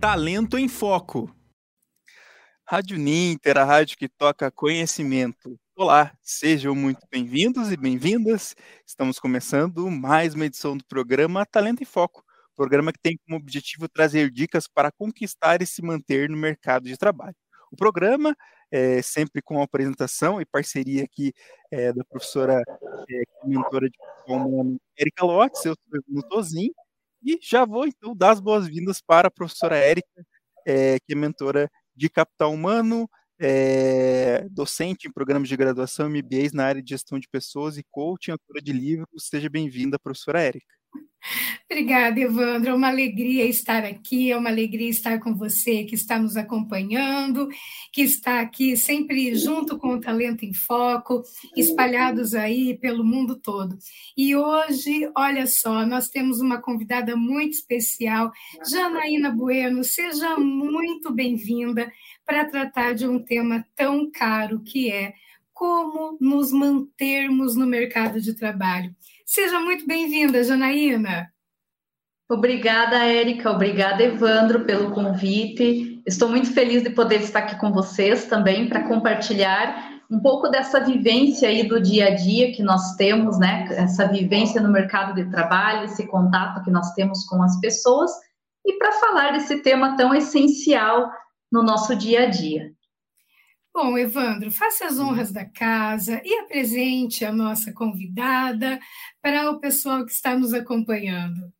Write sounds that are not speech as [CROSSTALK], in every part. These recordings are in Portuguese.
Talento em Foco. Rádio Ninter, a rádio que toca conhecimento. Olá, sejam muito bem-vindos e bem-vindas. Estamos começando mais uma edição do programa Talento em Foco, programa que tem como objetivo trazer dicas para conquistar e se manter no mercado de trabalho. O programa é sempre com a apresentação e parceria aqui é, da professora é, mentora de Erika Lotz, eu sou no Tozin, e já vou, então, dar as boas-vindas para a professora Érica, é, que é mentora de capital humano, é, docente em programas de graduação MBAs na área de gestão de pessoas e coaching, autora de livros. Seja bem-vinda, professora Érica. Obrigada, Evandro. É uma alegria estar aqui, é uma alegria estar com você que está nos acompanhando, que está aqui sempre junto com o Talento em Foco, espalhados aí pelo mundo todo. E hoje, olha só, nós temos uma convidada muito especial, Janaína Bueno. Seja muito bem-vinda para tratar de um tema tão caro que é como nos mantermos no mercado de trabalho. Seja muito bem-vinda, Janaína. Obrigada, Érica. Obrigada, Evandro, pelo convite. Estou muito feliz de poder estar aqui com vocês também para compartilhar um pouco dessa vivência aí do dia a dia que nós temos, né? Essa vivência no mercado de trabalho, esse contato que nós temos com as pessoas e para falar desse tema tão essencial no nosso dia a dia. Bom, Evandro, faça as honras da casa e apresente a nossa convidada para o pessoal que está nos acompanhando.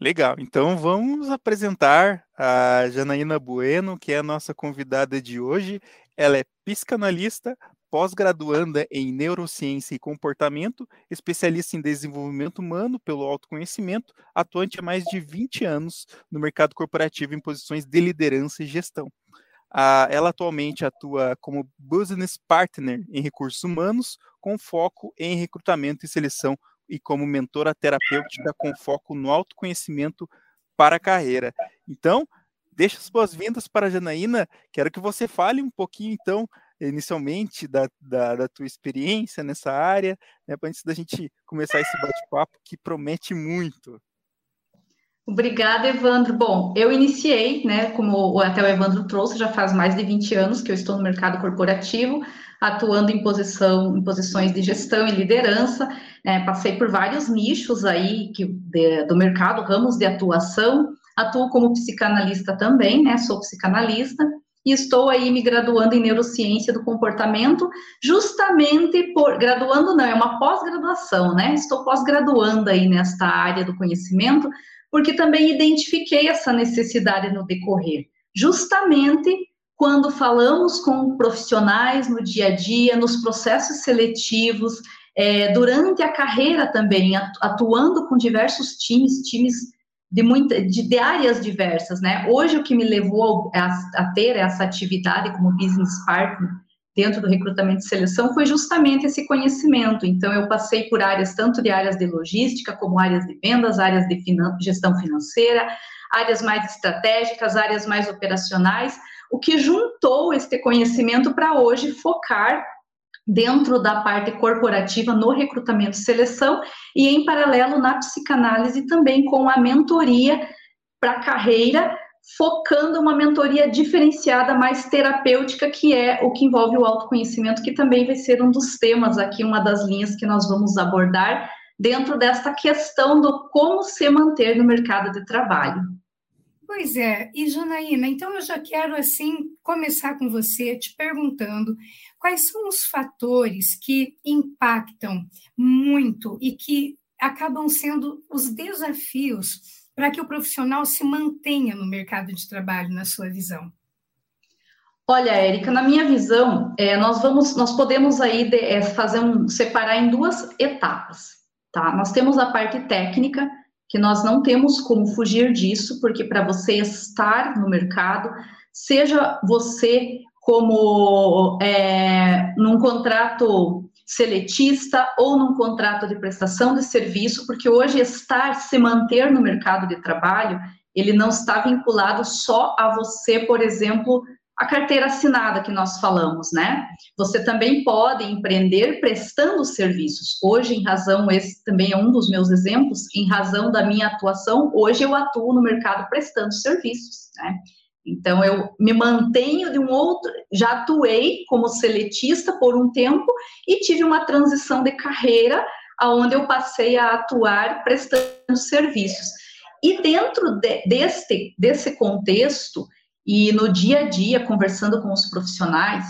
Legal, então vamos apresentar a Janaína Bueno, que é a nossa convidada de hoje. Ela é psicanalista, pós-graduanda em neurociência e comportamento, especialista em desenvolvimento humano pelo autoconhecimento, atuante há mais de 20 anos no mercado corporativo em posições de liderança e gestão. Ah, ela atualmente atua como business partner em recursos humanos, com foco em recrutamento e seleção, e como mentora terapêutica com foco no autoconhecimento para a carreira. Então, deixa as boas-vindas para a Janaína. Quero que você fale um pouquinho, então, inicialmente, da, da, da tua experiência nessa área, né, antes da gente começar esse bate-papo que promete muito. Obrigada, Evandro. Bom, eu iniciei, né, como até o Evandro trouxe, já faz mais de 20 anos que eu estou no mercado corporativo, atuando em, posição, em posições de gestão e liderança. É, passei por vários nichos aí que, de, do mercado, ramos de atuação. Atuo como psicanalista também, né, sou psicanalista. E estou aí me graduando em neurociência do comportamento, justamente por graduando não, é uma pós-graduação, né? Estou pós-graduando aí nesta área do conhecimento, porque também identifiquei essa necessidade no decorrer. Justamente quando falamos com profissionais no dia a dia, nos processos seletivos, é, durante a carreira também, atuando com diversos times, times de, muita, de, de áreas diversas, né? Hoje, o que me levou a, a ter essa atividade como business partner dentro do recrutamento e seleção foi justamente esse conhecimento. Então, eu passei por áreas, tanto de áreas de logística, como áreas de vendas, áreas de finan gestão financeira, áreas mais estratégicas, áreas mais operacionais, o que juntou este conhecimento para hoje focar dentro da parte corporativa no recrutamento e seleção e em paralelo na psicanálise também com a mentoria para carreira focando uma mentoria diferenciada, mais terapêutica, que é o que envolve o autoconhecimento, que também vai ser um dos temas aqui, uma das linhas que nós vamos abordar dentro desta questão do como se manter no mercado de trabalho. Pois é, e Janaína, então eu já quero assim começar com você te perguntando quais são os fatores que impactam muito e que acabam sendo os desafios para que o profissional se mantenha no mercado de trabalho, na sua visão? Olha, Érica, na minha visão, é, nós vamos, nós podemos aí de, é, fazer um, separar em duas etapas, tá? Nós temos a parte técnica, que nós não temos como fugir disso, porque para você estar no mercado, seja você como é, num contrato seletista ou num contrato de prestação de serviço, porque hoje estar, se manter no mercado de trabalho, ele não está vinculado só a você, por exemplo, a carteira assinada que nós falamos, né? Você também pode empreender prestando serviços. Hoje, em razão, esse também é um dos meus exemplos, em razão da minha atuação, hoje eu atuo no mercado prestando serviços, né? Então, eu me mantenho de um outro. Já atuei como seletista por um tempo e tive uma transição de carreira, onde eu passei a atuar prestando serviços. E dentro de, desse, desse contexto, e no dia a dia, conversando com os profissionais,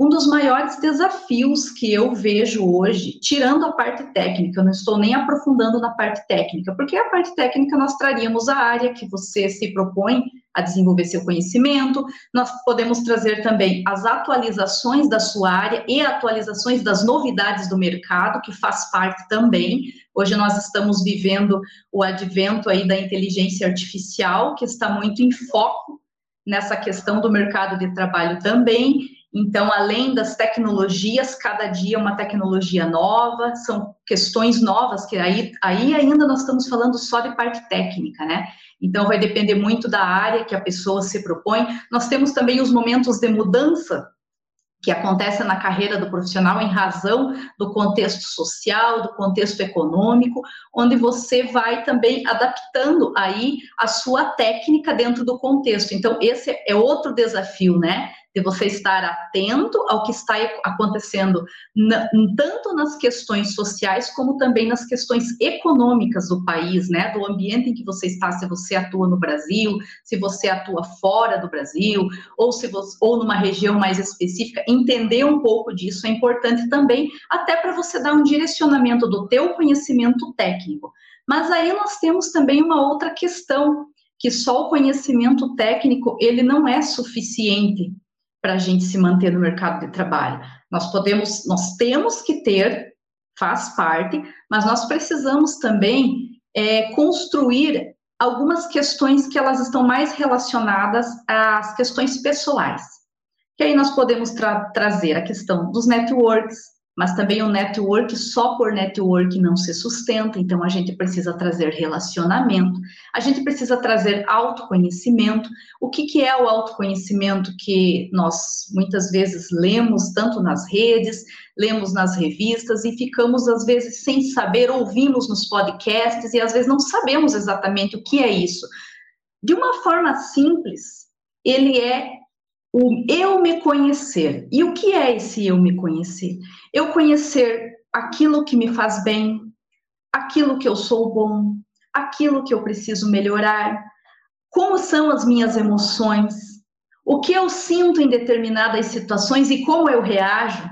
um dos maiores desafios que eu vejo hoje, tirando a parte técnica, eu não estou nem aprofundando na parte técnica, porque a parte técnica nós traríamos a área que você se propõe a desenvolver seu conhecimento, nós podemos trazer também as atualizações da sua área e atualizações das novidades do mercado, que faz parte também. Hoje nós estamos vivendo o advento aí da inteligência artificial, que está muito em foco nessa questão do mercado de trabalho também. Então, além das tecnologias, cada dia uma tecnologia nova, são questões novas, que aí, aí ainda nós estamos falando só de parte técnica, né? Então, vai depender muito da área que a pessoa se propõe. Nós temos também os momentos de mudança que acontece na carreira do profissional em razão do contexto social, do contexto econômico, onde você vai também adaptando aí a sua técnica dentro do contexto. Então, esse é outro desafio, né? De você estar atento ao que está acontecendo, tanto nas questões sociais, como também nas questões econômicas do país, né? Do ambiente em que você está, se você atua no Brasil, se você atua fora do Brasil, ou se você, ou numa região mais específica, entender um pouco disso é importante também, até para você dar um direcionamento do teu conhecimento técnico. Mas aí nós temos também uma outra questão, que só o conhecimento técnico ele não é suficiente para a gente se manter no mercado de trabalho. Nós podemos, nós temos que ter, faz parte, mas nós precisamos também é, construir algumas questões que elas estão mais relacionadas às questões pessoais. Que aí nós podemos tra trazer a questão dos networks, mas também o network só por network não se sustenta, então a gente precisa trazer relacionamento, a gente precisa trazer autoconhecimento. O que, que é o autoconhecimento que nós muitas vezes lemos tanto nas redes, lemos nas revistas e ficamos às vezes sem saber, ouvimos nos podcasts e às vezes não sabemos exatamente o que é isso. De uma forma simples, ele é o eu me conhecer. E o que é esse eu me conhecer? Eu conhecer aquilo que me faz bem, aquilo que eu sou bom, aquilo que eu preciso melhorar, como são as minhas emoções, o que eu sinto em determinadas situações e como eu reajo,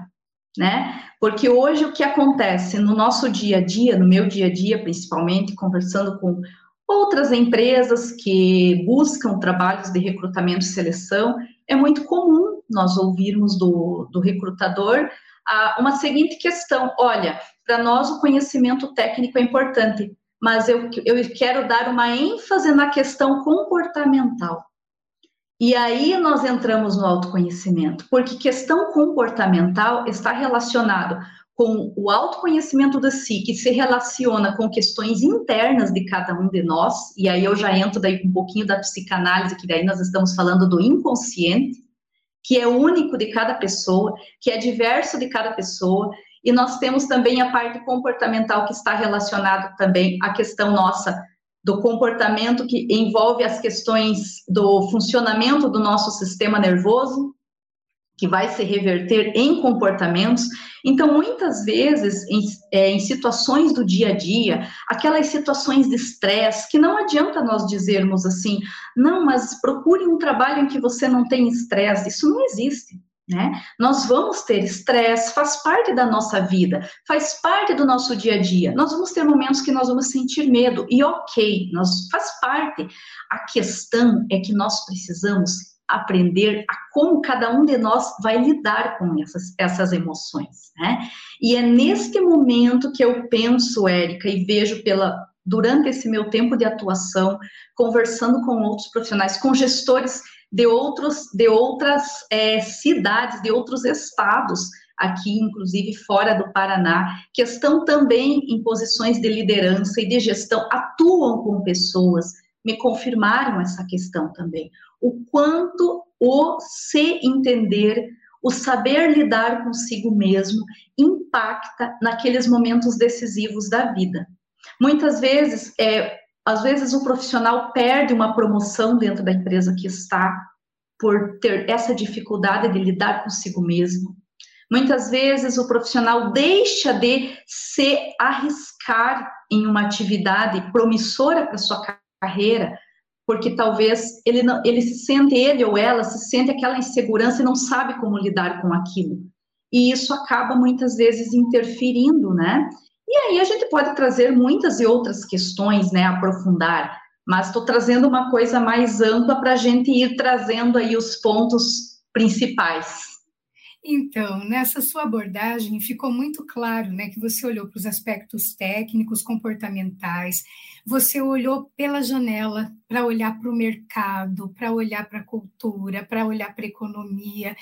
né? Porque hoje o que acontece no nosso dia a dia, no meu dia a dia principalmente, conversando com outras empresas que buscam trabalhos de recrutamento e seleção, é muito comum nós ouvirmos do, do recrutador ah, uma seguinte questão: olha, para nós o conhecimento técnico é importante, mas eu, eu quero dar uma ênfase na questão comportamental. E aí nós entramos no autoconhecimento, porque questão comportamental está relacionado com o autoconhecimento de si, que se relaciona com questões internas de cada um de nós, e aí eu já entro daí um pouquinho da psicanálise, que daí nós estamos falando do inconsciente, que é único de cada pessoa, que é diverso de cada pessoa, e nós temos também a parte comportamental que está relacionado também à questão nossa do comportamento que envolve as questões do funcionamento do nosso sistema nervoso, que vai se reverter em comportamentos. Então, muitas vezes, em, é, em, situações do dia a dia, aquelas situações de estresse, que não adianta nós dizermos assim, não, mas procure um trabalho em que você não tem estresse, isso não existe. Né? Nós vamos ter estresse, faz parte da nossa vida, faz parte do nosso dia a dia. Nós vamos ter momentos que nós vamos sentir medo, e ok, nós, faz parte. A questão é que nós precisamos aprender a como cada um de nós vai lidar com essas, essas emoções, né? E é neste momento que eu penso, Érica, e vejo pela durante esse meu tempo de atuação, conversando com outros profissionais, com gestores de outros de outras é, cidades, de outros estados, aqui inclusive fora do Paraná, que estão também em posições de liderança e de gestão, atuam com pessoas, me confirmaram essa questão também o quanto o se entender, o saber lidar consigo mesmo impacta naqueles momentos decisivos da vida. Muitas vezes, é, às vezes o profissional perde uma promoção dentro da empresa que está por ter essa dificuldade de lidar consigo mesmo. Muitas vezes o profissional deixa de se arriscar em uma atividade promissora para sua carreira, porque talvez ele não, ele se sente ele ou ela se sente aquela insegurança e não sabe como lidar com aquilo. E isso acaba muitas vezes interferindo, né? E aí a gente pode trazer muitas e outras questões, né, aprofundar, mas estou trazendo uma coisa mais ampla para a gente ir trazendo aí os pontos principais. Então, nessa sua abordagem ficou muito claro, né, que você olhou para os aspectos técnicos, comportamentais, você olhou pela janela para olhar para o mercado, para olhar para a cultura, para olhar para a economia.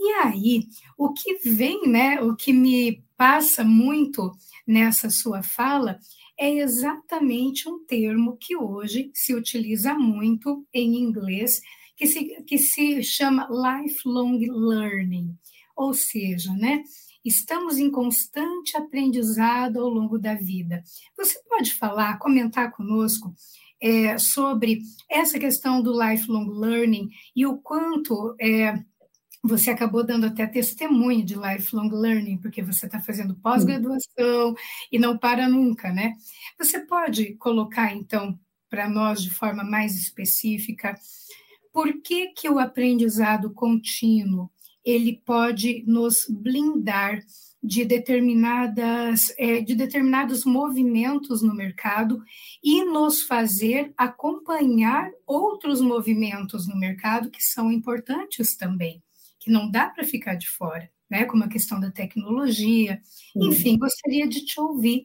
E aí, o que vem, né, o que me passa muito nessa sua fala é exatamente um termo que hoje se utiliza muito em inglês, que se, que se chama lifelong learning ou seja, né, estamos em constante aprendizado ao longo da vida. Você pode falar, comentar conosco é, sobre essa questão do lifelong learning e o quanto é, você acabou dando até testemunho de lifelong learning, porque você está fazendo pós-graduação e não para nunca, né? Você pode colocar, então, para nós de forma mais específica, por que, que o aprendizado contínuo ele pode nos blindar de determinadas é, de determinados movimentos no mercado e nos fazer acompanhar outros movimentos no mercado que são importantes também, que não dá para ficar de fora, né? Como a questão da tecnologia. Enfim, gostaria de te ouvir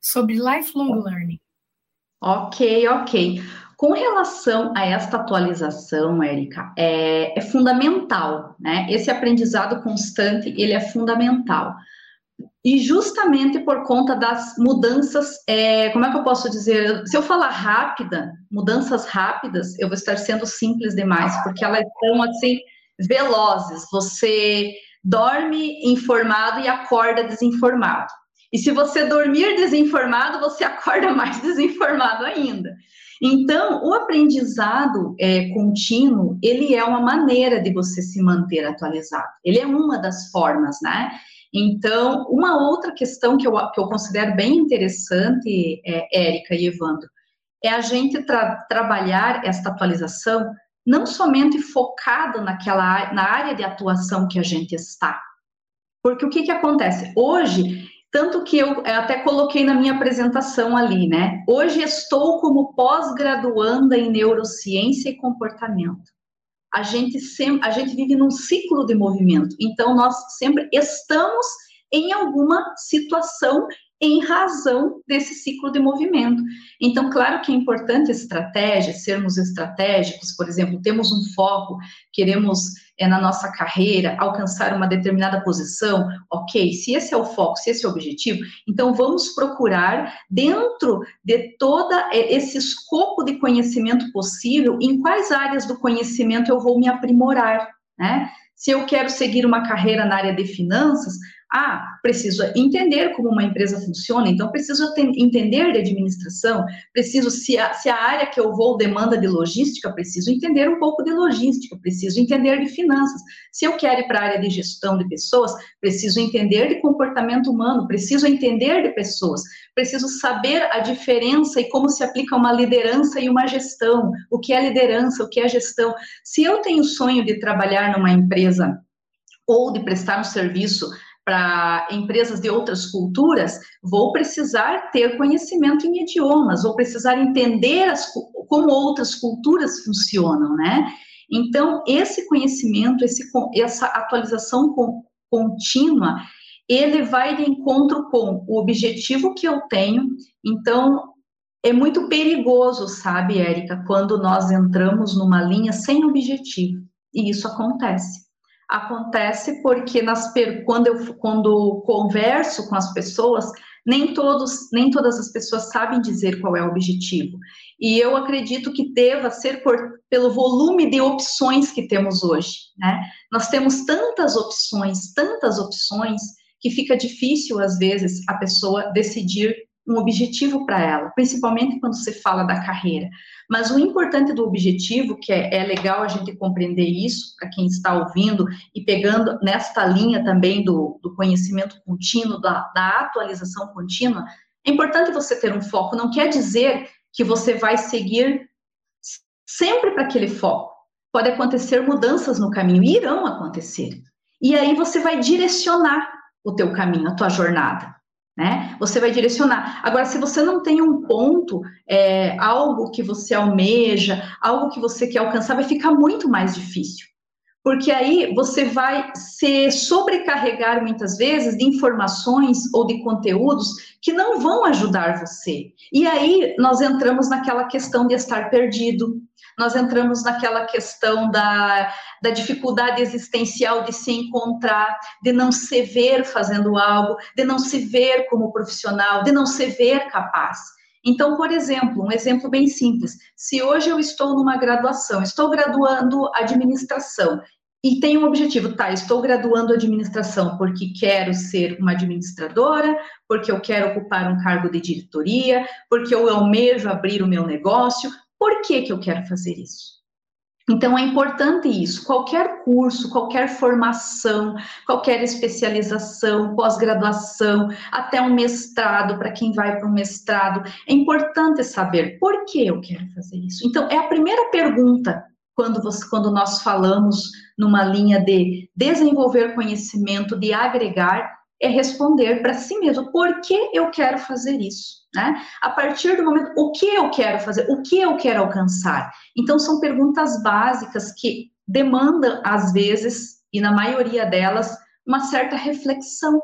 sobre lifelong learning. Ok, ok. Com relação a esta atualização, Érica, é, é, fundamental, né? Esse aprendizado constante, ele é fundamental. E justamente por conta das mudanças, é, como é que eu posso dizer? Se eu falar rápida, mudanças rápidas, eu vou estar sendo simples demais, porque elas são, assim, velozes. Você dorme informado e acorda desinformado. E se você dormir desinformado, você [LAUGHS] acorda mais desinformado ainda. Então, o aprendizado é, contínuo, ele é uma maneira de você se manter atualizado. Ele é uma das formas, né? Então, uma outra questão que eu, que eu considero bem interessante, é, Érica e Evandro, é a gente tra trabalhar esta atualização não somente focado naquela na área de atuação que a gente está. Porque o que, que acontece? Hoje, tanto que eu até coloquei na minha apresentação ali, né? Hoje estou como pós-graduanda em neurociência e comportamento. A gente sempre, a gente vive num ciclo de movimento. Então nós sempre estamos em alguma situação em razão desse ciclo de movimento. Então, claro que é importante estratégia, sermos estratégicos, por exemplo, temos um foco, queremos é, na nossa carreira alcançar uma determinada posição, ok, se esse é o foco, se esse é o objetivo, então vamos procurar, dentro de todo é, esse escopo de conhecimento possível, em quais áreas do conhecimento eu vou me aprimorar, né? Se eu quero seguir uma carreira na área de finanças, ah, preciso entender como uma empresa funciona, então preciso entender de administração, preciso, se a, se a área que eu vou demanda de logística, preciso entender um pouco de logística, preciso entender de finanças. Se eu quero ir para a área de gestão de pessoas, preciso entender de comportamento humano, preciso entender de pessoas, preciso saber a diferença e como se aplica uma liderança e uma gestão, o que é liderança, o que é gestão. Se eu tenho o sonho de trabalhar numa empresa ou de prestar um serviço para empresas de outras culturas, vou precisar ter conhecimento em idiomas, vou precisar entender as, como outras culturas funcionam, né? Então, esse conhecimento, esse, essa atualização contínua, ele vai de encontro com o objetivo que eu tenho. Então, é muito perigoso, sabe, Érica, quando nós entramos numa linha sem objetivo. E isso acontece. Acontece porque nas, quando, eu, quando converso com as pessoas, nem todos, nem todas as pessoas sabem dizer qual é o objetivo. E eu acredito que deva ser por, pelo volume de opções que temos hoje, né? Nós temos tantas opções, tantas opções que fica difícil às vezes a pessoa decidir um objetivo para ela, principalmente quando você fala da carreira. Mas o importante do objetivo, que é, é legal a gente compreender isso, para quem está ouvindo, e pegando nesta linha também do, do conhecimento contínuo, da, da atualização contínua, é importante você ter um foco. Não quer dizer que você vai seguir sempre para aquele foco. Pode acontecer mudanças no caminho, e irão acontecer. E aí você vai direcionar o teu caminho, a tua jornada né? Você vai direcionar. Agora, se você não tem um ponto, é, algo que você almeja, algo que você quer alcançar, vai ficar muito mais difícil. Porque aí você vai se sobrecarregar muitas vezes de informações ou de conteúdos que não vão ajudar você. E aí nós entramos naquela questão de estar perdido, nós entramos naquela questão da, da dificuldade existencial de se encontrar, de não se ver fazendo algo, de não se ver como profissional, de não se ver capaz. Então, por exemplo, um exemplo bem simples: se hoje eu estou numa graduação, estou graduando administração e tenho um objetivo, tá? Estou graduando administração porque quero ser uma administradora, porque eu quero ocupar um cargo de diretoria, porque eu almejo abrir o meu negócio, por que, que eu quero fazer isso? Então é importante isso. Qualquer curso, qualquer formação, qualquer especialização, pós-graduação, até um mestrado, para quem vai para um mestrado, é importante saber por que eu quero fazer isso. Então, é a primeira pergunta quando, você, quando nós falamos numa linha de desenvolver conhecimento, de agregar, é responder para si mesmo por que eu quero fazer isso. Né? A partir do momento, o que eu quero fazer, o que eu quero alcançar. Então, são perguntas básicas que demandam, às vezes, e na maioria delas, uma certa reflexão.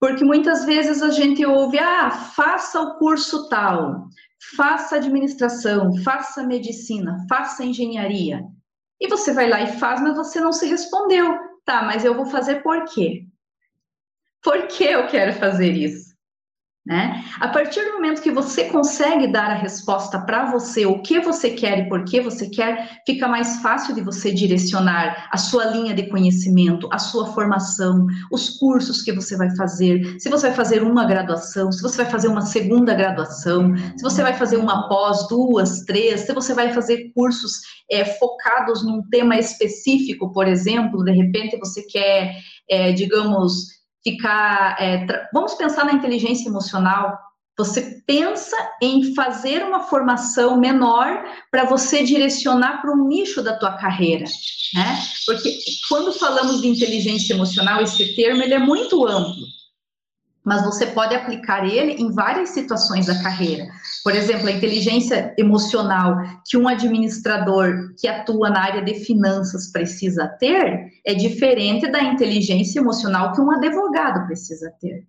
Porque muitas vezes a gente ouve, ah, faça o curso tal, faça administração, faça medicina, faça engenharia. E você vai lá e faz, mas você não se respondeu. Tá, mas eu vou fazer por quê? Por que eu quero fazer isso? Né? A partir do momento que você consegue dar a resposta para você, o que você quer e por que você quer, fica mais fácil de você direcionar a sua linha de conhecimento, a sua formação, os cursos que você vai fazer, se você vai fazer uma graduação, se você vai fazer uma segunda graduação, se você vai fazer uma pós, duas, três, se você vai fazer cursos é, focados num tema específico, por exemplo, de repente você quer, é, digamos, ficar. É, vamos pensar na inteligência emocional. Você pensa em fazer uma formação menor para você direcionar para um nicho da tua carreira, né? Porque quando falamos de inteligência emocional, esse termo ele é muito amplo mas você pode aplicar ele em várias situações da carreira. Por exemplo, a inteligência emocional que um administrador que atua na área de finanças precisa ter é diferente da inteligência emocional que um advogado precisa ter.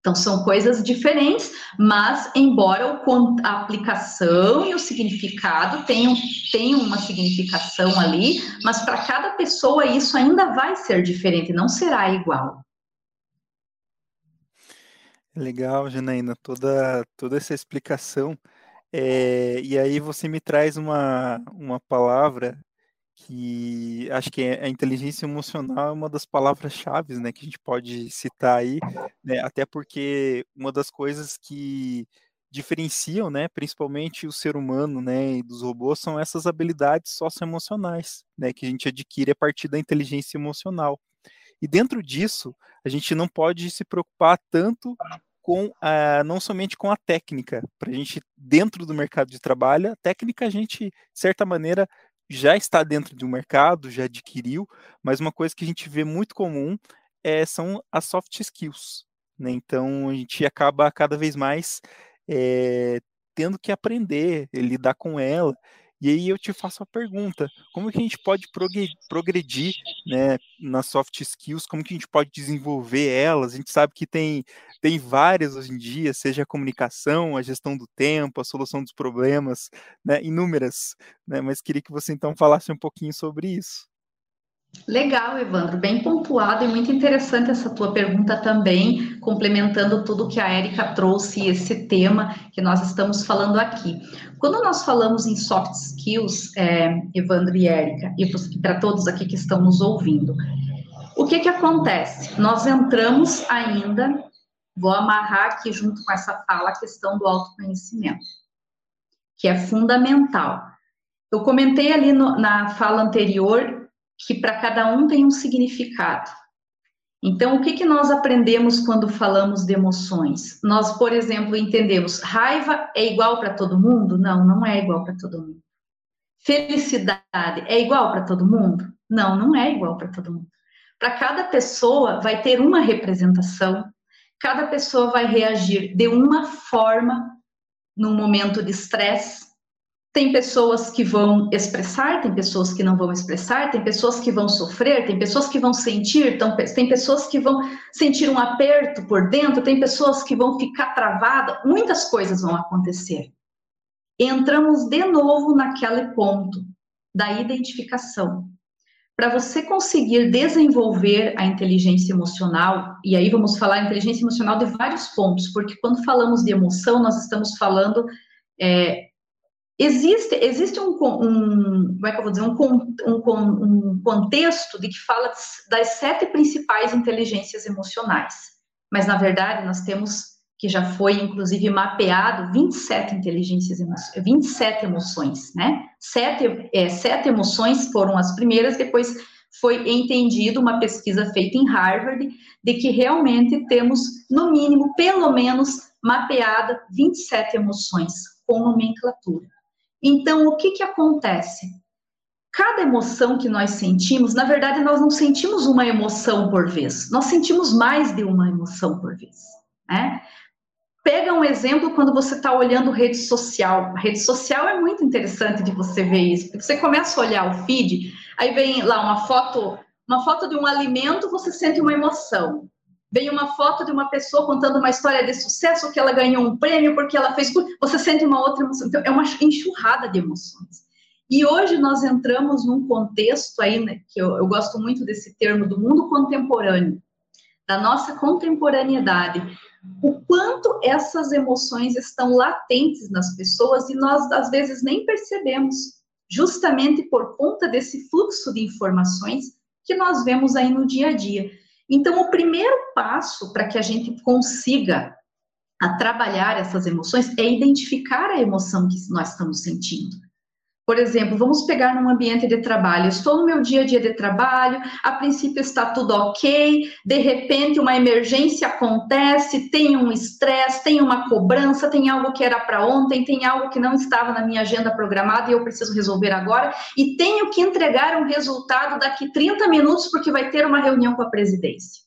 Então, são coisas diferentes, mas embora a aplicação e o significado tenham, tenham uma significação ali, mas para cada pessoa isso ainda vai ser diferente, não será igual. Legal, Janaína, toda, toda essa explicação. É, e aí você me traz uma, uma palavra que acho que é a inteligência emocional é uma das palavras-chave né, que a gente pode citar aí, né, até porque uma das coisas que diferenciam, né, principalmente o ser humano, né, dos robôs são essas habilidades socioemocionais, né, que a gente adquire a partir da inteligência emocional. E dentro disso, a gente não pode se preocupar tanto com a, não somente com a técnica, para a gente, dentro do mercado de trabalho, a técnica a gente, de certa maneira, já está dentro de um mercado, já adquiriu, mas uma coisa que a gente vê muito comum é, são as soft skills. Né? Então, a gente acaba cada vez mais é, tendo que aprender, lidar com ela. E aí eu te faço a pergunta: como que a gente pode progredir né, nas soft skills? Como que a gente pode desenvolver elas? A gente sabe que tem, tem várias hoje em dia, seja a comunicação, a gestão do tempo, a solução dos problemas, né, inúmeras. Né, mas queria que você então falasse um pouquinho sobre isso. Legal, Evandro, bem pontuado e muito interessante essa tua pergunta também, complementando tudo que a Érica trouxe, esse tema que nós estamos falando aqui. Quando nós falamos em soft skills, é, Evandro e Érica, e para todos aqui que estão nos ouvindo, o que que acontece? Nós entramos ainda, vou amarrar aqui junto com essa fala a questão do autoconhecimento, que é fundamental. Eu comentei ali no, na fala anterior que para cada um tem um significado. Então, o que, que nós aprendemos quando falamos de emoções? Nós, por exemplo, entendemos raiva é igual para todo mundo? Não, não é igual para todo mundo. Felicidade é igual para todo mundo? Não, não é igual para todo mundo. Para cada pessoa vai ter uma representação, cada pessoa vai reagir de uma forma num momento de estresse, tem pessoas que vão expressar, tem pessoas que não vão expressar, tem pessoas que vão sofrer, tem pessoas que vão sentir, tem pessoas que vão sentir um aperto por dentro, tem pessoas que vão ficar travadas, muitas coisas vão acontecer. Entramos de novo naquele ponto da identificação. Para você conseguir desenvolver a inteligência emocional, e aí vamos falar inteligência emocional de vários pontos, porque quando falamos de emoção, nós estamos falando é, Existe, existe um, um, como é que eu vou dizer, um, um, um contexto de que fala das sete principais inteligências emocionais, mas na verdade nós temos que já foi inclusive mapeado 27 inteligências emocionais, 27 emoções, né? Sete, é, sete emoções foram as primeiras, depois foi entendido uma pesquisa feita em Harvard de que realmente temos no mínimo, pelo menos, mapeada 27 emoções com nomenclatura. Então, o que, que acontece? Cada emoção que nós sentimos, na verdade, nós não sentimos uma emoção por vez, nós sentimos mais de uma emoção por vez. Né? Pega um exemplo quando você está olhando rede social. A rede social é muito interessante de você ver isso, porque você começa a olhar o feed, aí vem lá uma foto, uma foto de um alimento, você sente uma emoção vem uma foto de uma pessoa contando uma história de sucesso, que ela ganhou um prêmio porque ela fez, você sente uma outra emoção. Então, é uma enxurrada de emoções. E hoje nós entramos num contexto aí, né, que eu, eu gosto muito desse termo, do mundo contemporâneo, da nossa contemporaneidade. O quanto essas emoções estão latentes nas pessoas e nós, às vezes, nem percebemos, justamente por conta desse fluxo de informações que nós vemos aí no dia a dia. Então, o primeiro passo para que a gente consiga a trabalhar essas emoções é identificar a emoção que nós estamos sentindo. Por exemplo, vamos pegar num ambiente de trabalho. Estou no meu dia a dia de trabalho, a princípio está tudo ok, de repente uma emergência acontece, tem um estresse, tem uma cobrança, tem algo que era para ontem, tem algo que não estava na minha agenda programada e eu preciso resolver agora, e tenho que entregar um resultado daqui 30 minutos porque vai ter uma reunião com a presidência.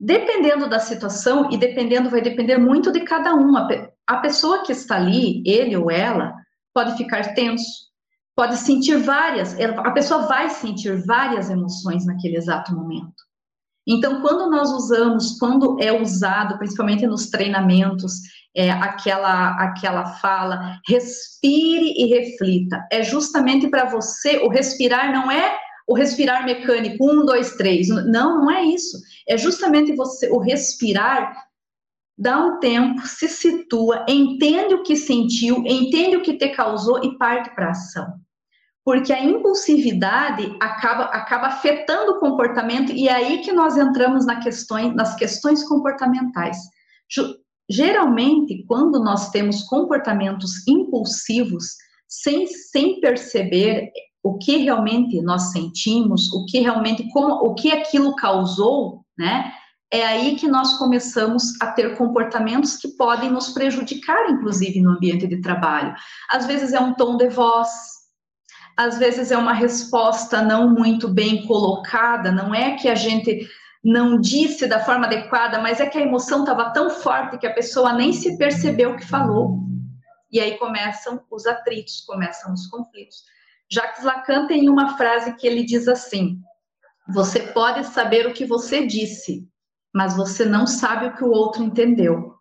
Dependendo da situação e dependendo, vai depender muito de cada um. A pessoa que está ali, ele ou ela, pode ficar tenso, pode sentir várias, a pessoa vai sentir várias emoções naquele exato momento. Então, quando nós usamos, quando é usado, principalmente nos treinamentos, é, aquela, aquela fala, respire e reflita, é justamente para você, o respirar não é o respirar mecânico, um, dois, três, não, não é isso, é justamente você, o respirar dá um tempo, se situa, entende o que sentiu, entende o que te causou e parte para ação. Porque a impulsividade acaba, acaba afetando o comportamento e é aí que nós entramos na questões, nas questões comportamentais. Geralmente, quando nós temos comportamentos impulsivos, sem, sem perceber o que realmente nós sentimos, o que realmente, como, o que aquilo causou, né? É aí que nós começamos a ter comportamentos que podem nos prejudicar, inclusive no ambiente de trabalho. Às vezes é um tom de voz, às vezes é uma resposta não muito bem colocada, não é que a gente não disse da forma adequada, mas é que a emoção estava tão forte que a pessoa nem se percebeu que falou. E aí começam os atritos, começam os conflitos. Jacques Lacan tem uma frase que ele diz assim: Você pode saber o que você disse, mas você não sabe o que o outro entendeu.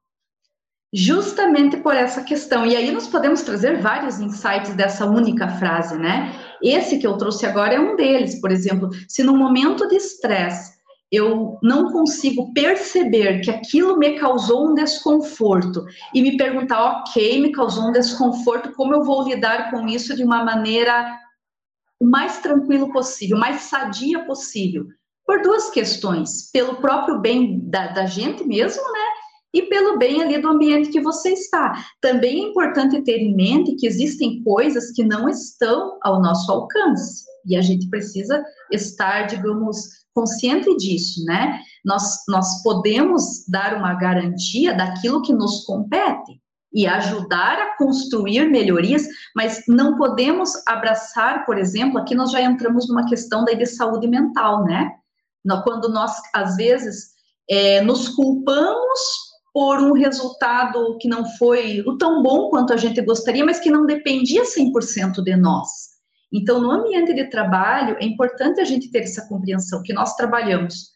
justamente por essa questão. E aí nós podemos trazer vários insights dessa única frase, né? Esse que eu trouxe agora é um deles, por exemplo, se no momento de estresse eu não consigo perceber que aquilo me causou um desconforto e me perguntar, ok, me causou um desconforto, como eu vou lidar com isso de uma maneira o mais tranquilo possível, mais sadia possível, por duas questões, pelo próprio bem da, da gente mesmo, né? E pelo bem ali do ambiente que você está. Também é importante ter em mente que existem coisas que não estão ao nosso alcance. E a gente precisa estar, digamos, consciente disso, né? Nós, nós podemos dar uma garantia daquilo que nos compete e ajudar a construir melhorias, mas não podemos abraçar, por exemplo, aqui nós já entramos numa questão daí de saúde mental, né? Quando nós, às vezes, é, nos culpamos por um resultado que não foi tão bom quanto a gente gostaria, mas que não dependia 100% de nós. Então, no ambiente de trabalho, é importante a gente ter essa compreensão que nós trabalhamos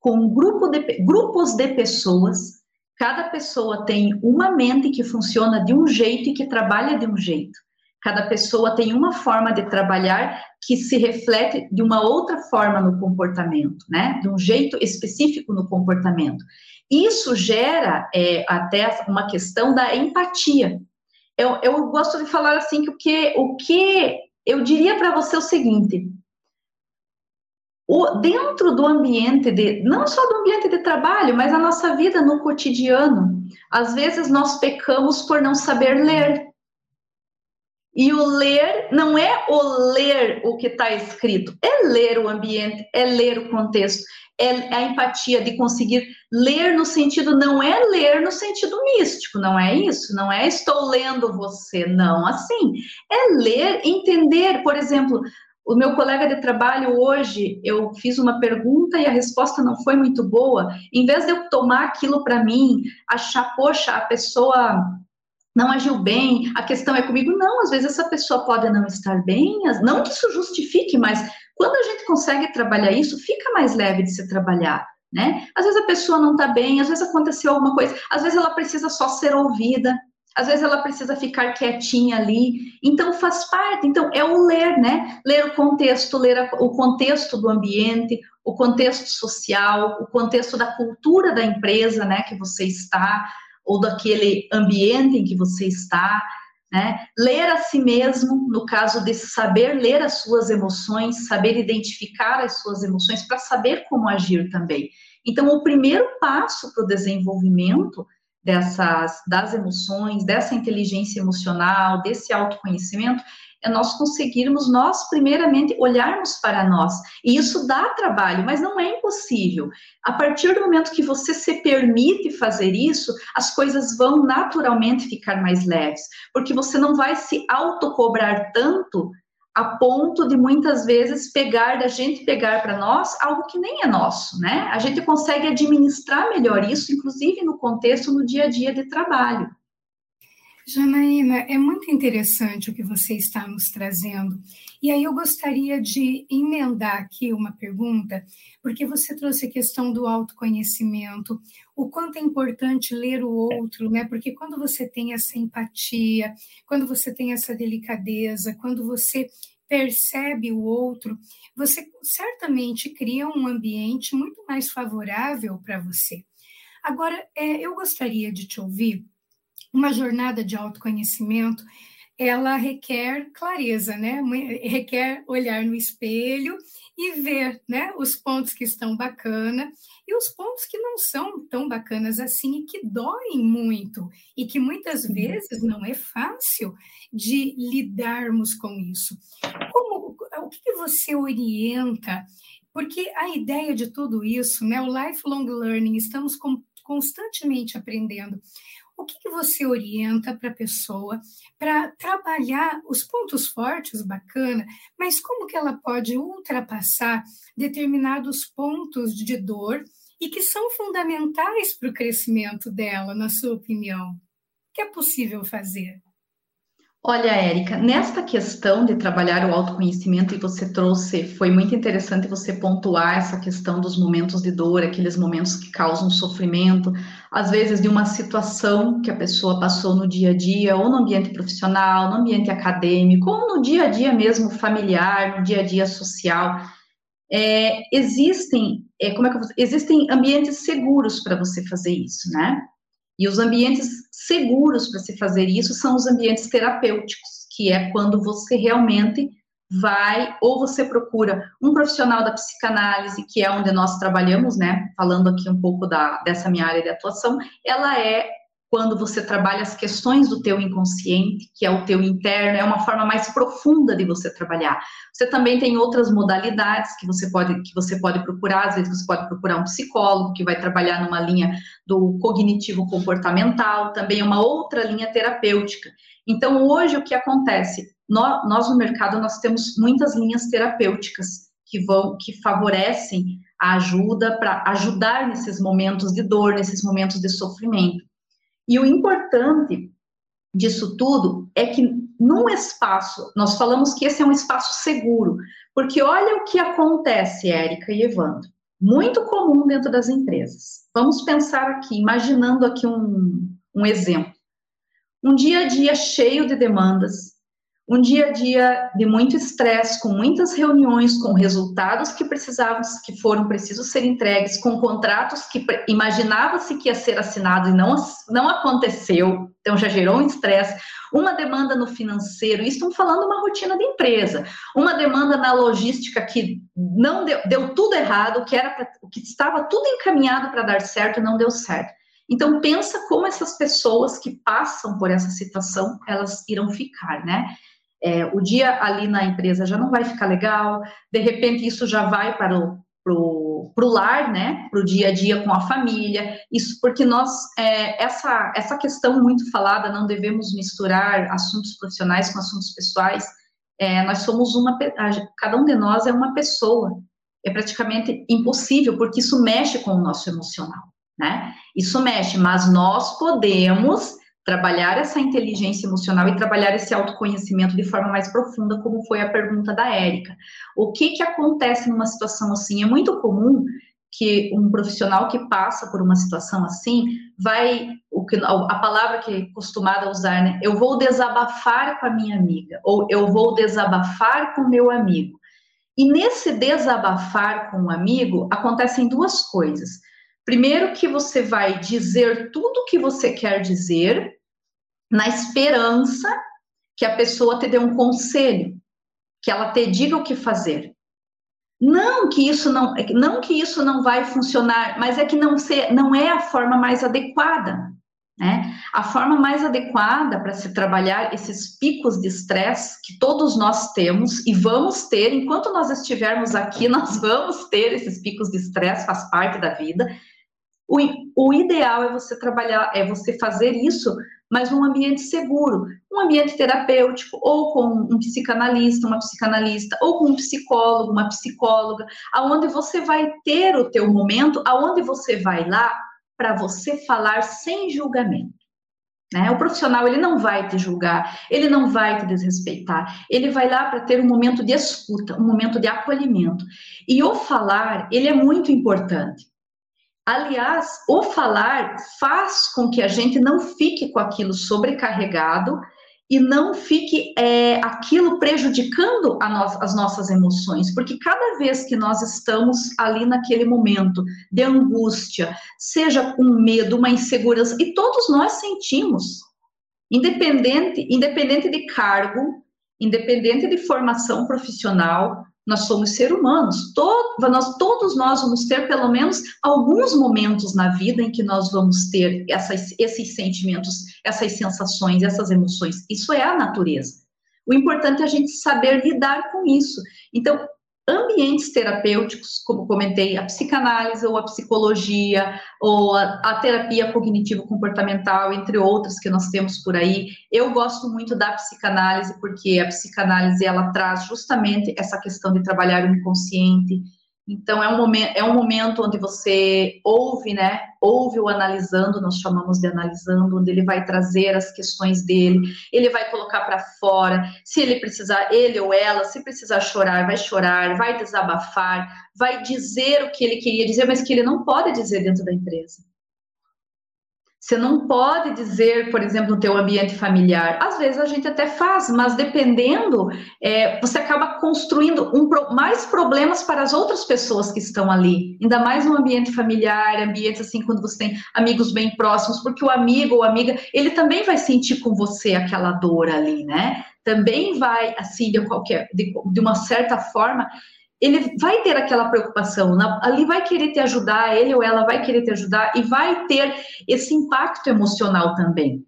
com grupo de, grupos de pessoas, cada pessoa tem uma mente que funciona de um jeito e que trabalha de um jeito. Cada pessoa tem uma forma de trabalhar que se reflete de uma outra forma no comportamento, né? De um jeito específico no comportamento. Isso gera é, até uma questão da empatia. Eu, eu gosto de falar assim que o que, o que eu diria para você o seguinte: o, dentro do ambiente de, não só do ambiente de trabalho, mas a nossa vida no cotidiano, às vezes nós pecamos por não saber ler. E o ler não é o ler o que está escrito, é ler o ambiente, é ler o contexto, é a empatia de conseguir ler no sentido, não é ler no sentido místico, não é isso, não é estou lendo você, não, assim, é ler, entender, por exemplo, o meu colega de trabalho hoje, eu fiz uma pergunta e a resposta não foi muito boa. Em vez de eu tomar aquilo para mim, achar, poxa, a pessoa não agiu bem, a questão é comigo, não, às vezes essa pessoa pode não estar bem, não que isso justifique, mas quando a gente consegue trabalhar isso, fica mais leve de se trabalhar, né? Às vezes a pessoa não está bem, às vezes aconteceu alguma coisa, às vezes ela precisa só ser ouvida, às vezes ela precisa ficar quietinha ali, então faz parte, então é o ler, né? Ler o contexto, ler a, o contexto do ambiente, o contexto social, o contexto da cultura da empresa, né, que você está, ou daquele ambiente em que você está, né? Ler a si mesmo, no caso de saber ler as suas emoções, saber identificar as suas emoções, para saber como agir também. Então, o primeiro passo para o desenvolvimento dessas das emoções, dessa inteligência emocional, desse autoconhecimento, é nós conseguirmos nós primeiramente olharmos para nós. E isso dá trabalho, mas não é impossível. A partir do momento que você se permite fazer isso, as coisas vão naturalmente ficar mais leves, porque você não vai se autocobrar tanto a ponto de muitas vezes pegar da gente pegar para nós algo que nem é nosso, né? A gente consegue administrar melhor isso, inclusive no contexto no dia a dia de trabalho. Janaína, é muito interessante o que você está nos trazendo. E aí eu gostaria de emendar aqui uma pergunta, porque você trouxe a questão do autoconhecimento, o quanto é importante ler o outro, né? Porque quando você tem essa empatia, quando você tem essa delicadeza, quando você percebe o outro, você certamente cria um ambiente muito mais favorável para você. Agora, é, eu gostaria de te ouvir uma jornada de autoconhecimento, ela requer clareza, né? Requer olhar no espelho e ver, né, os pontos que estão bacana e os pontos que não são tão bacanas assim e que doem muito e que muitas vezes não é fácil de lidarmos com isso. Como o que você orienta? Porque a ideia de tudo isso, né, o lifelong learning, estamos constantemente aprendendo o que, que você orienta para a pessoa para trabalhar os pontos fortes, bacana, mas como que ela pode ultrapassar determinados pontos de dor e que são fundamentais para o crescimento dela, na sua opinião? O que é possível fazer? Olha, Érica, nesta questão de trabalhar o autoconhecimento, e você trouxe, foi muito interessante você pontuar essa questão dos momentos de dor, aqueles momentos que causam sofrimento, às vezes de uma situação que a pessoa passou no dia a dia, ou no ambiente profissional, no ambiente acadêmico, ou no dia a dia mesmo familiar, no dia a dia social. É, existem, é, como é que eu, existem ambientes seguros para você fazer isso, né? E os ambientes seguros para se fazer isso são os ambientes terapêuticos, que é quando você realmente vai ou você procura um profissional da psicanálise, que é onde nós trabalhamos, né? Falando aqui um pouco da, dessa minha área de atuação, ela é quando você trabalha as questões do teu inconsciente, que é o teu interno, é uma forma mais profunda de você trabalhar. Você também tem outras modalidades que você pode que você pode procurar, às vezes você pode procurar um psicólogo que vai trabalhar numa linha do cognitivo comportamental, também é uma outra linha terapêutica. Então, hoje o que acontece? Nós, no mercado nós temos muitas linhas terapêuticas que vão que favorecem a ajuda para ajudar nesses momentos de dor, nesses momentos de sofrimento. E o importante disso tudo é que num espaço, nós falamos que esse é um espaço seguro, porque olha o que acontece, Érica e Evandro, muito comum dentro das empresas. Vamos pensar aqui, imaginando aqui um, um exemplo. Um dia a dia cheio de demandas, um dia a dia de muito estresse, com muitas reuniões, com resultados que precisavam, que foram precisos ser entregues, com contratos que imaginava-se que ia ser assinado e não, não aconteceu, então já gerou um estresse, uma demanda no financeiro, isso estamos falando uma rotina de empresa, uma demanda na logística que não deu, deu tudo errado, que era pra, que estava tudo encaminhado para dar certo e não deu certo. Então pensa como essas pessoas que passam por essa situação, elas irão ficar, né? É, o dia ali na empresa já não vai ficar legal, de repente isso já vai para o pro, pro lar, né, para o dia a dia com a família, isso porque nós, é, essa, essa questão muito falada, não devemos misturar assuntos profissionais com assuntos pessoais, é, nós somos uma, cada um de nós é uma pessoa, é praticamente impossível, porque isso mexe com o nosso emocional, né, isso mexe, mas nós podemos trabalhar essa inteligência emocional e trabalhar esse autoconhecimento de forma mais profunda, como foi a pergunta da Érica. O que que acontece numa situação assim? É muito comum que um profissional que passa por uma situação assim vai o que a palavra que é costumada usar, né? Eu vou desabafar com a minha amiga ou eu vou desabafar com meu amigo. E nesse desabafar com o um amigo acontecem duas coisas. Primeiro que você vai dizer tudo o que você quer dizer na esperança que a pessoa te dê um conselho, que ela te diga o que fazer. Não que isso não, não que isso não vai funcionar, mas é que não, ser, não é a forma mais adequada. Né? A forma mais adequada para se trabalhar esses picos de estresse que todos nós temos e vamos ter, enquanto nós estivermos aqui, [LAUGHS] nós vamos ter esses picos de estresse, faz parte da vida. O, o ideal é você trabalhar, é você fazer isso mas num ambiente seguro, um ambiente terapêutico, ou com um psicanalista, uma psicanalista, ou com um psicólogo, uma psicóloga, aonde você vai ter o teu momento, aonde você vai lá para você falar sem julgamento. Né? O profissional ele não vai te julgar, ele não vai te desrespeitar, ele vai lá para ter um momento de escuta, um momento de acolhimento. E o falar ele é muito importante. Aliás, o falar faz com que a gente não fique com aquilo sobrecarregado e não fique é, aquilo prejudicando no as nossas emoções, porque cada vez que nós estamos ali naquele momento de angústia, seja com medo, uma insegurança, e todos nós sentimos, independente, independente de cargo, independente de formação profissional, nós somos seres humanos. Todo, nós, todos nós vamos ter pelo menos alguns momentos na vida em que nós vamos ter essas, esses sentimentos, essas sensações, essas emoções. Isso é a natureza. O importante é a gente saber lidar com isso. Então, ambientes terapêuticos, como comentei, a psicanálise ou a psicologia, ou a, a terapia cognitivo-comportamental, entre outras que nós temos por aí. Eu gosto muito da psicanálise, porque a psicanálise ela traz justamente essa questão de trabalhar o inconsciente. Então, é um momento, é um momento onde você ouve, né? Ouve o analisando, nós chamamos de analisando, onde ele vai trazer as questões dele, ele vai colocar para fora, se ele precisar, ele ou ela, se precisar chorar, vai chorar, vai desabafar, vai dizer o que ele queria dizer, mas que ele não pode dizer dentro da empresa. Você não pode dizer, por exemplo, no teu ambiente familiar. Às vezes a gente até faz, mas dependendo, é, você acaba construindo um, mais problemas para as outras pessoas que estão ali. Ainda mais no ambiente familiar, ambiente assim, quando você tem amigos bem próximos, porque o amigo ou amiga, ele também vai sentir com você aquela dor ali, né? Também vai, assim, de qualquer, de, de uma certa forma, ele vai ter aquela preocupação, ali vai querer te ajudar, ele ou ela vai querer te ajudar e vai ter esse impacto emocional também.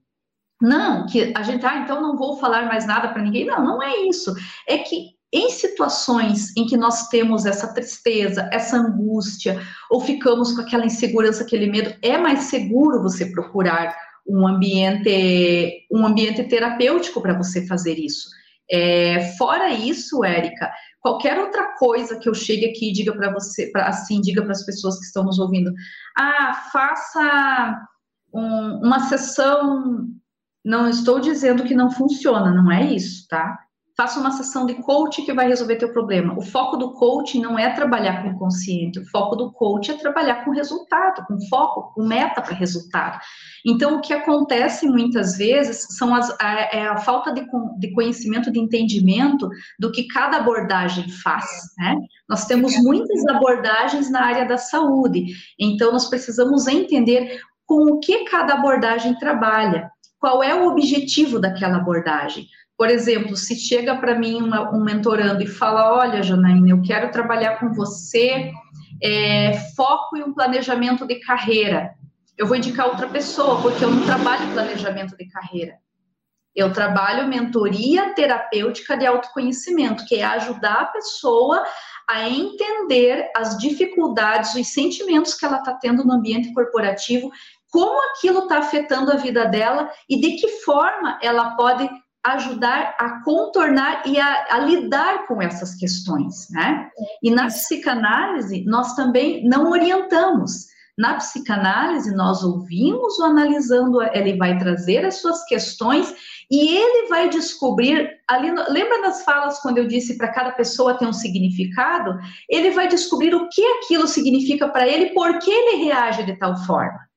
Não, que a gente, ah, então não vou falar mais nada para ninguém. Não, não é isso. É que em situações em que nós temos essa tristeza, essa angústia, ou ficamos com aquela insegurança, aquele medo, é mais seguro você procurar um ambiente, um ambiente terapêutico para você fazer isso. É, fora isso, Érica, qualquer outra coisa que eu chegue aqui e diga para você, pra, assim, diga para as pessoas que estão nos ouvindo, ah, faça um, uma sessão. Não estou dizendo que não funciona, não é isso, tá? Faça uma sessão de coaching que vai resolver teu problema. O foco do coaching não é trabalhar com o consciente, o foco do coaching é trabalhar com resultado, com foco, com meta para resultado. Então, o que acontece muitas vezes são as, a, é a falta de, de conhecimento, de entendimento do que cada abordagem faz, né? Nós temos muitas abordagens na área da saúde, então nós precisamos entender com o que cada abordagem trabalha, qual é o objetivo daquela abordagem. Por exemplo, se chega para mim uma, um mentorando e fala: Olha, Janaína, eu quero trabalhar com você, é, foco em um planejamento de carreira. Eu vou indicar outra pessoa, porque eu não trabalho planejamento de carreira. Eu trabalho mentoria terapêutica de autoconhecimento, que é ajudar a pessoa a entender as dificuldades, os sentimentos que ela está tendo no ambiente corporativo, como aquilo está afetando a vida dela e de que forma ela pode ajudar a contornar e a, a, lidar com essas questões, né? E na psicanálise, nós também não orientamos. Na psicanálise, nós ouvimos o analisando, ele vai trazer as suas questões e ele vai descobrir, ali, lembra das falas quando eu disse para cada pessoa ter um significado? Ele vai descobrir o que aquilo significa para ele, por que ele reage de tal forma.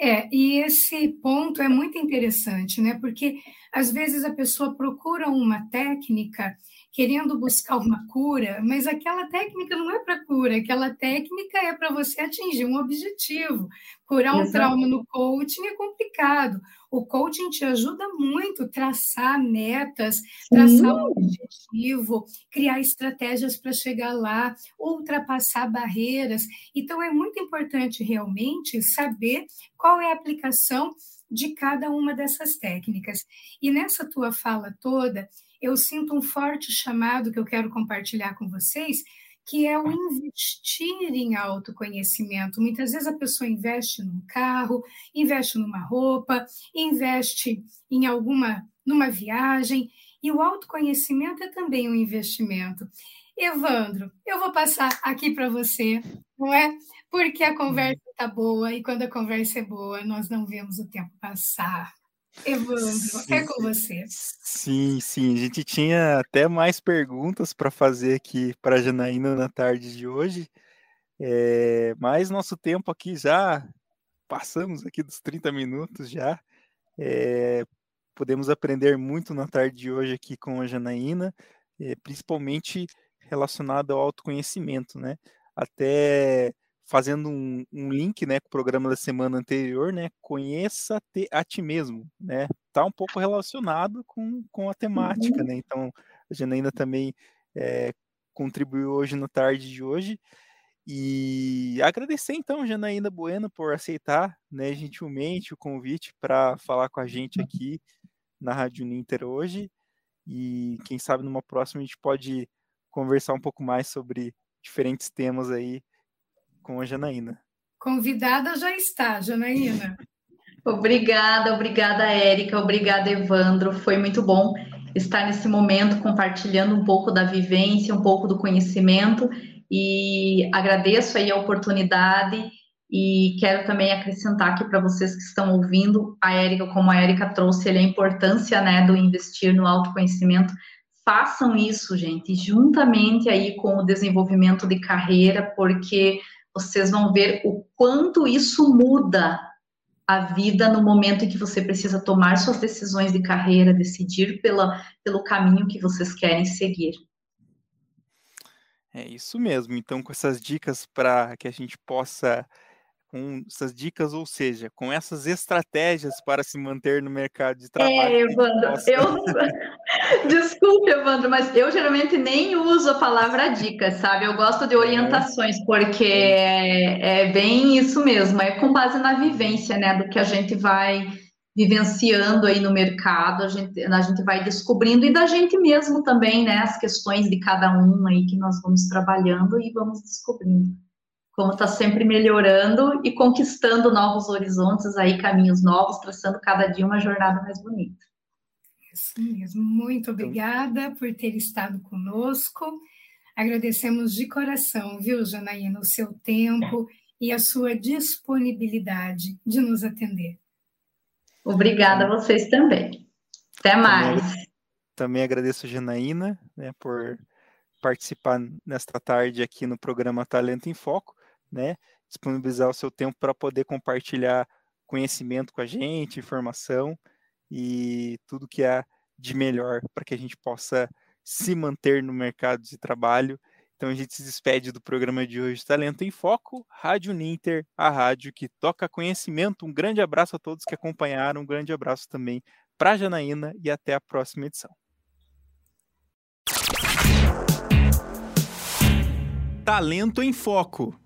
É, e esse ponto é muito interessante, né? Porque às vezes a pessoa procura uma técnica querendo buscar uma cura, mas aquela técnica não é para cura, aquela técnica é para você atingir um objetivo. Curar um Exato. trauma no coaching é complicado. O coaching te ajuda muito a traçar metas, traçar um objetivo, criar estratégias para chegar lá, ultrapassar barreiras. Então é muito importante realmente saber qual é a aplicação de cada uma dessas técnicas. E nessa tua fala toda, eu sinto um forte chamado que eu quero compartilhar com vocês, que é o investir em autoconhecimento. Muitas vezes a pessoa investe num carro, investe numa roupa, investe em alguma numa viagem, e o autoconhecimento é também um investimento. Evandro, eu vou passar aqui para você, não é? Porque a conversa está boa e quando a conversa é boa, nós não vemos o tempo passar. Evandro, sim, é com você. Sim, sim. A gente tinha até mais perguntas para fazer aqui para a Janaína na tarde de hoje, é, mas nosso tempo aqui já passamos aqui dos 30 minutos já. É, podemos aprender muito na tarde de hoje aqui com a Janaína, é, principalmente relacionado ao autoconhecimento, né? Até fazendo um, um, link, né, com o programa da semana anterior, né, conheça -te a ti mesmo, né, tá um pouco relacionado com, com a temática, uhum. né, então a Janaína também é, contribuiu hoje no tarde de hoje, e agradecer então, Janaína Bueno, por aceitar, né, gentilmente o convite para falar com a gente aqui na Rádio Ninter hoje, e quem sabe numa próxima a gente pode conversar um pouco mais sobre diferentes temas aí com a Janaína. Convidada já está, Janaína. [LAUGHS] obrigada, obrigada, Érica, obrigada, Evandro. Foi muito bom estar nesse momento compartilhando um pouco da vivência, um pouco do conhecimento e agradeço aí a oportunidade E quero também acrescentar aqui para vocês que estão ouvindo, a Érica, como a Érica trouxe, a importância né, do investir no autoconhecimento. Façam isso, gente, juntamente aí com o desenvolvimento de carreira, porque vocês vão ver o quanto isso muda a vida no momento em que você precisa tomar suas decisões de carreira, decidir pela, pelo caminho que vocês querem seguir. É isso mesmo. Então, com essas dicas para que a gente possa com essas dicas, ou seja, com essas estratégias para se manter no mercado de trabalho. É, Evandro, eu [LAUGHS] desculpe, Evandro, mas eu geralmente nem uso a palavra dicas, sabe? Eu gosto de é. orientações, porque é, é bem isso mesmo, é com base na vivência, né, do que a gente vai vivenciando aí no mercado, a gente, a gente vai descobrindo, e da gente mesmo também, né, as questões de cada um aí que nós vamos trabalhando e vamos descobrindo como está sempre melhorando e conquistando novos horizontes aí, caminhos novos, traçando cada dia uma jornada mais bonita. Isso mesmo. Muito obrigada por ter estado conosco. Agradecemos de coração, viu, Janaína, o seu tempo e a sua disponibilidade de nos atender. Obrigada a vocês também. Até mais. Também, também agradeço a Janaína né, por participar nesta tarde aqui no programa Talento em Foco né? Disponibilizar o seu tempo para poder compartilhar conhecimento com a gente, informação e tudo que há de melhor para que a gente possa se manter no mercado de trabalho. Então a gente se despede do programa de hoje Talento em Foco, Rádio Ninter, a rádio que toca conhecimento. Um grande abraço a todos que acompanharam, um grande abraço também para Janaína e até a próxima edição. Talento em Foco.